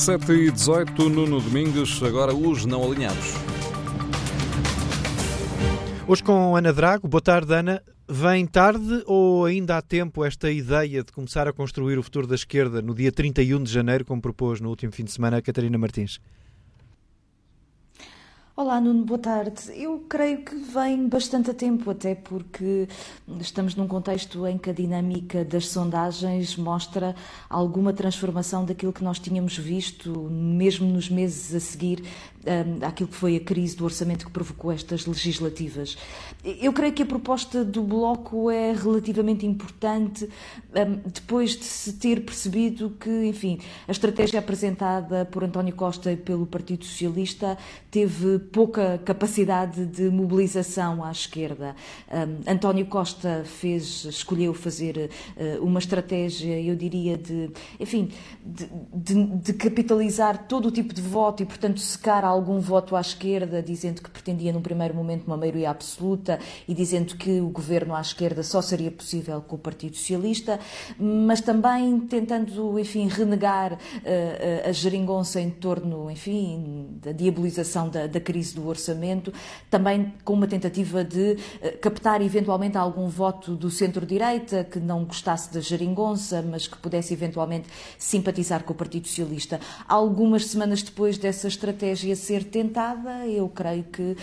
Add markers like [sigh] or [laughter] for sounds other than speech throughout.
7 e 18, Nuno Domingues, agora os não alinhados. Hoje com Ana Drago. Boa tarde, Ana. Vem tarde ou ainda há tempo esta ideia de começar a construir o futuro da esquerda no dia 31 de janeiro, como propôs no último fim de semana a Catarina Martins? Olá, Nuno, boa tarde. Eu creio que vem bastante a tempo, até porque estamos num contexto em que a dinâmica das sondagens mostra alguma transformação daquilo que nós tínhamos visto, mesmo nos meses a seguir um, àquilo que foi a crise do orçamento que provocou estas legislativas. Eu creio que a proposta do Bloco é relativamente importante um, depois de se ter percebido que, enfim, a estratégia apresentada por António Costa e pelo Partido Socialista teve pouca capacidade de mobilização à esquerda. Um, António Costa fez, escolheu fazer uh, uma estratégia, eu diria, de, enfim, de, de, de capitalizar todo o tipo de voto e, portanto, secar algum voto à esquerda, dizendo que pretendia num primeiro momento uma maioria absoluta e dizendo que o governo à esquerda só seria possível com o Partido Socialista, mas também tentando, enfim, renegar uh, a geringonça em torno, enfim, da diabolização da, da, crise do orçamento, também com uma tentativa de uh, captar eventualmente algum voto do centro-direita que não gostasse da geringonça, mas que pudesse eventualmente simpatizar com o Partido Socialista. Algumas semanas depois dessa estratégia ser tentada, eu creio que uh,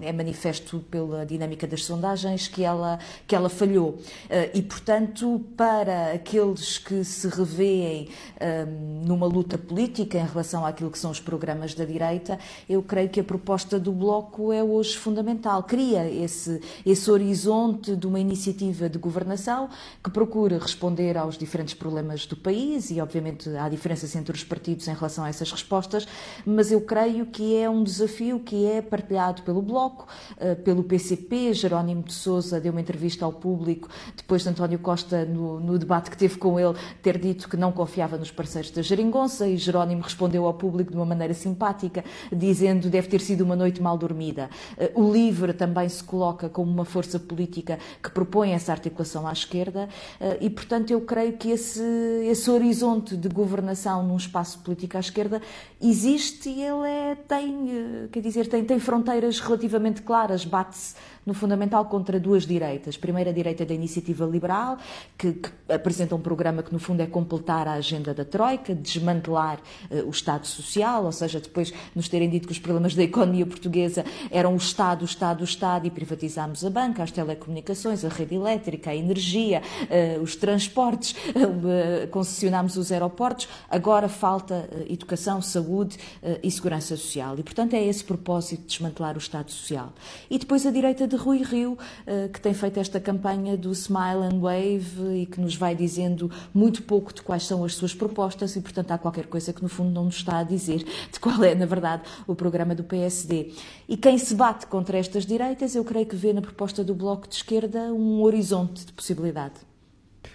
é manifesto pela dinâmica das sondagens que ela, que ela falhou. Uh, e, portanto, para aqueles que se revêem uh, numa luta política em relação àquilo que são os programas da direita, eu creio que a proposta do Bloco é hoje fundamental. Cria esse, esse horizonte de uma iniciativa de governação que procura responder aos diferentes problemas do país e, obviamente, há diferenças entre os partidos em relação a essas respostas, mas eu creio que é um desafio que é partilhado pelo Bloco, eh, pelo PCP. Jerónimo de Sousa deu uma entrevista ao público depois de António Costa, no, no debate que teve com ele, ter dito que não confiava nos parceiros da Jeringonça e Jerónimo respondeu ao público de uma maneira simpática, dizendo deve ter sido uma noite mal dormida. Eh, o LIVRE também se coloca como uma força política que propõe essa articulação à esquerda eh, e, portanto, eu creio que esse, esse horizonte de governação num espaço político à esquerda existe e ele é, tem, eh, quer dizer, tem, tem fronteiras relativamente claras, bate-se no fundamental contra duas direitas. Primeiro, a direita da iniciativa liberal, que, que, apresenta um programa que, no fundo, é completar a agenda da Troika, desmantelar uh, o Estado Social, ou seja, depois nos terem dito que os problemas da economia portuguesa eram o Estado, o Estado, o Estado, e privatizámos a banca, as telecomunicações, a rede elétrica, a energia, uh, os transportes, uh, concessionámos os aeroportos, agora falta educação, saúde e segurança social. E, portanto, é esse propósito de desmantelar o Estado Social. E depois a direita de de Rui Rio, eh, que tem feito esta campanha do Smile and Wave e que nos vai dizendo muito pouco de quais são as suas propostas e, portanto, há qualquer coisa que no fundo não nos está a dizer [laughs] de qual é, na verdade, o programa do PSD. E quem se bate contra estas direitas, eu creio que vê na proposta do Bloco de Esquerda um horizonte de possibilidade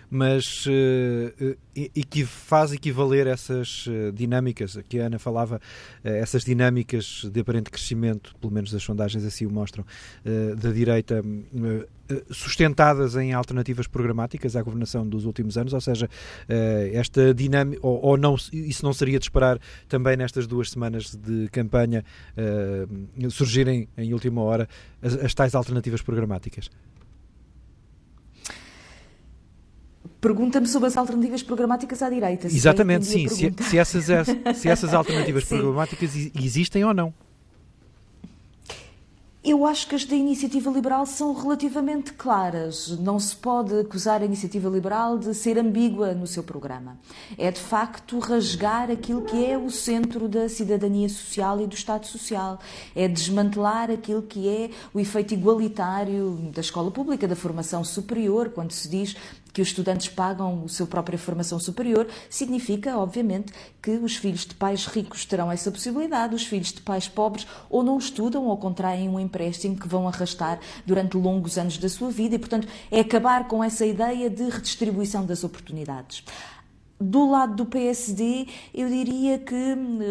mas uh, e que faz equivaler essas uh, dinâmicas, que a Ana falava, essas dinâmicas de aparente crescimento, pelo menos as sondagens assim o mostram, da direita sustentadas em alternativas programáticas à governação dos últimos anos, ou seja, esta dinâmica, ou, ou, não, isso não seria de esperar também nestas duas semanas de campanha surgirem em última hora as, as tais alternativas programáticas? Pergunta-me sobre as alternativas programáticas à direita. Exatamente, sim. Se, se, essas, [laughs] se essas alternativas programáticas existem ou não. Eu acho que as da iniciativa liberal são relativamente claras. Não se pode acusar a iniciativa liberal de ser ambígua no seu programa. É de facto rasgar aquilo que é o centro da cidadania social e do Estado Social. É desmantelar aquilo que é o efeito igualitário da escola pública, da formação superior, quando se diz que os estudantes pagam a sua própria formação superior, significa, obviamente, que os filhos de pais ricos terão essa possibilidade, os filhos de pais pobres ou não estudam ou contraem um empréstimo que vão arrastar durante longos anos da sua vida e, portanto, é acabar com essa ideia de redistribuição das oportunidades. Do lado do PSD, eu diria que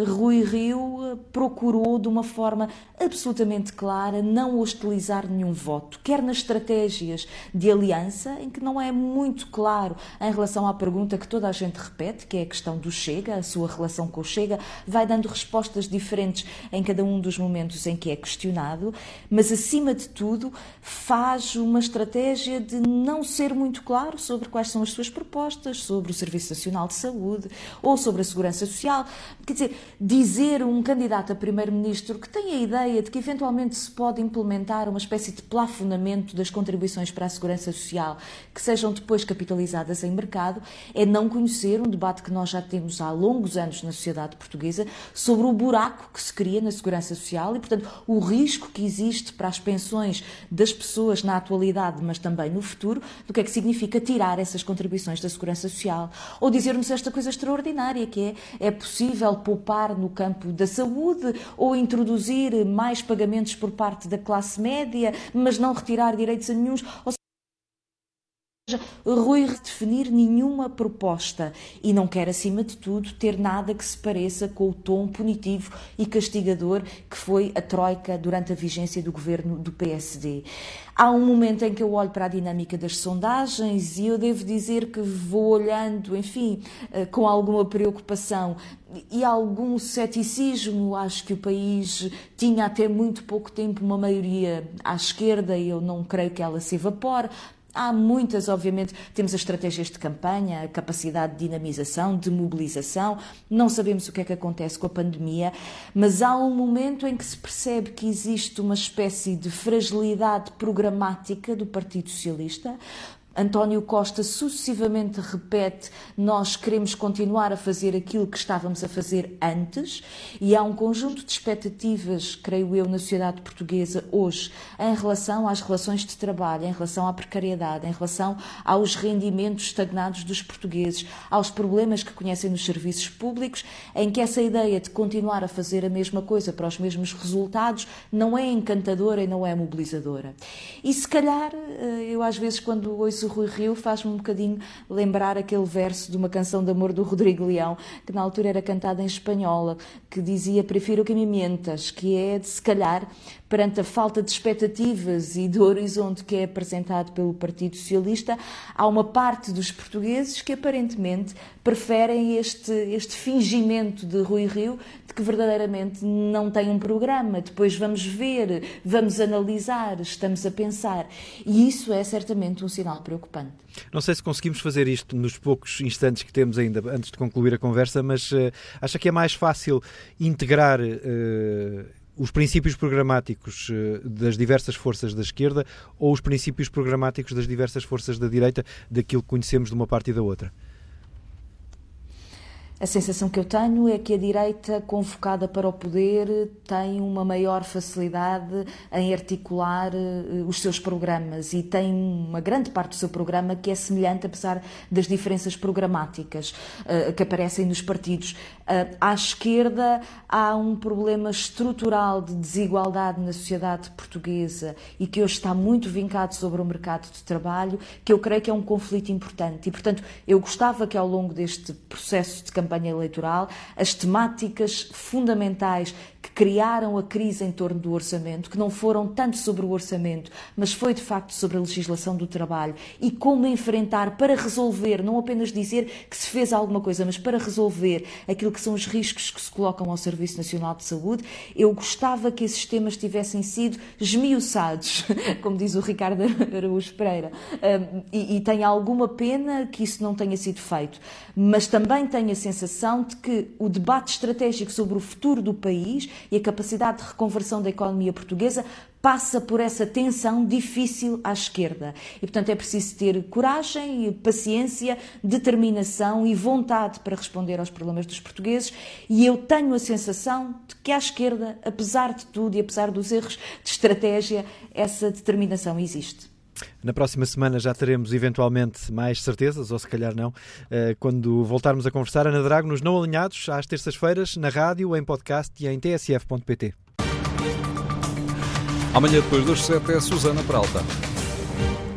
Rui Rio procurou de uma forma absolutamente clara não hostilizar nenhum voto, quer nas estratégias de aliança, em que não é muito claro em relação à pergunta que toda a gente repete, que é a questão do Chega, a sua relação com o Chega, vai dando respostas diferentes em cada um dos momentos em que é questionado, mas acima de tudo faz uma estratégia de não ser muito claro sobre quais são as suas propostas, sobre o Serviço Nacional Nacional de Saúde ou sobre a Segurança Social. Quer dizer, dizer um candidato a primeiro-ministro que tem a ideia de que eventualmente se pode implementar uma espécie de plafonamento das contribuições para a Segurança Social que sejam depois capitalizadas em mercado é não conhecer um debate que nós já temos há longos anos na sociedade portuguesa sobre o buraco que se cria na Segurança Social e, portanto, o risco que existe para as pensões das pessoas na atualidade, mas também no futuro, do que é que significa tirar essas contribuições da Segurança Social. Ou dizer dizer-nos esta coisa extraordinária que é é possível poupar no campo da saúde ou introduzir mais pagamentos por parte da classe média, mas não retirar direitos a nenhum. Rui redefinir nenhuma proposta e não quer, acima de tudo, ter nada que se pareça com o tom punitivo e castigador que foi a Troika durante a vigência do governo do PSD. Há um momento em que eu olho para a dinâmica das sondagens e eu devo dizer que vou olhando, enfim, eh, com alguma preocupação e algum ceticismo. Acho que o país tinha até muito pouco tempo uma maioria à esquerda e eu não creio que ela se evapore. Há muitas, obviamente, temos as estratégias de campanha, a capacidade de dinamização, de mobilização. Não sabemos o que é que acontece com a pandemia, mas há um momento em que se percebe que existe uma espécie de fragilidade programática do Partido Socialista, António Costa sucessivamente repete: Nós queremos continuar a fazer aquilo que estávamos a fazer antes, e há um conjunto de expectativas, creio eu, na sociedade portuguesa hoje, em relação às relações de trabalho, em relação à precariedade, em relação aos rendimentos estagnados dos portugueses, aos problemas que conhecem nos serviços públicos, em que essa ideia de continuar a fazer a mesma coisa para os mesmos resultados não é encantadora e não é mobilizadora. E se calhar, eh, eu às vezes, quando ouço Rui Rio faz-me um bocadinho lembrar aquele verso de uma canção de amor do Rodrigo Leão, que na altura era cantada em espanhola, que dizia Prefiro que me mentas, que é de se calhar perante a falta de expectativas e do horizonte que é apresentado pelo Partido Socialista, há uma parte dos portugueses que aparentemente preferem este, este fingimento de Rui Rio de que verdadeiramente não tem um programa. Depois vamos ver, vamos analisar, estamos a pensar. E isso é certamente um sinal preocupante. Não sei se conseguimos fazer isto nos poucos instantes que temos ainda antes de concluir a conversa, mas uh, acha que é mais fácil integrar. Uh, os princípios programáticos eh, das diversas forças da esquerda ou os princípios programáticos das diversas forças da direita, daquilo que conhecemos de uma parte e da outra? A sensação que eu tenho é que a direita, convocada para o poder, tem uma maior facilidade em articular uh, os seus programas e tem uma grande parte do seu programa que é semelhante, apesar das diferenças programáticas uh, que aparecem nos partidos. Uh, à esquerda há um problema estrutural de desigualdade na sociedade portuguesa e que hoje está muito vincado sobre o mercado de trabalho, que eu creio que é um conflito importante. E, portanto, eu gostava que ao longo deste processo de campanha campanha eleitoral, as temáticas fundamentais criaram a crise em torno do orçamento, que não foram tanto sobre o orçamento, mas foi de facto sobre a legislação do trabalho. E como enfrentar para resolver, não apenas dizer que se fez alguma coisa, mas para resolver aquilo que são os riscos que se colocam ao Serviço Nacional de Saúde, eu gostava que esses temas tivessem sido esmiuçados, [laughs] como diz o Ricardo Araújo Pereira, e, e tenho alguma pena que isso não tenha sido feito, mas também tenho a sensação de que o debate estratégico sobre o futuro do país e a capacidade de reconversão da economia portuguesa passa por essa tensão difícil à esquerda. E, portanto, é preciso ter coragem, paciência, determinação e vontade para responder aos problemas dos portugueses. E eu tenho a sensação de que à esquerda, apesar de tudo e apesar dos erros de estratégia, essa determinação existe. Na próxima semana já teremos eventualmente mais certezas, ou se calhar não, eh, quando voltarmos a conversar. Ana Drago, nos Não Alinhados, às terças-feiras, na rádio, em podcast e em tsf.pt. Amanhã, depois das 7, é Susana Peralta.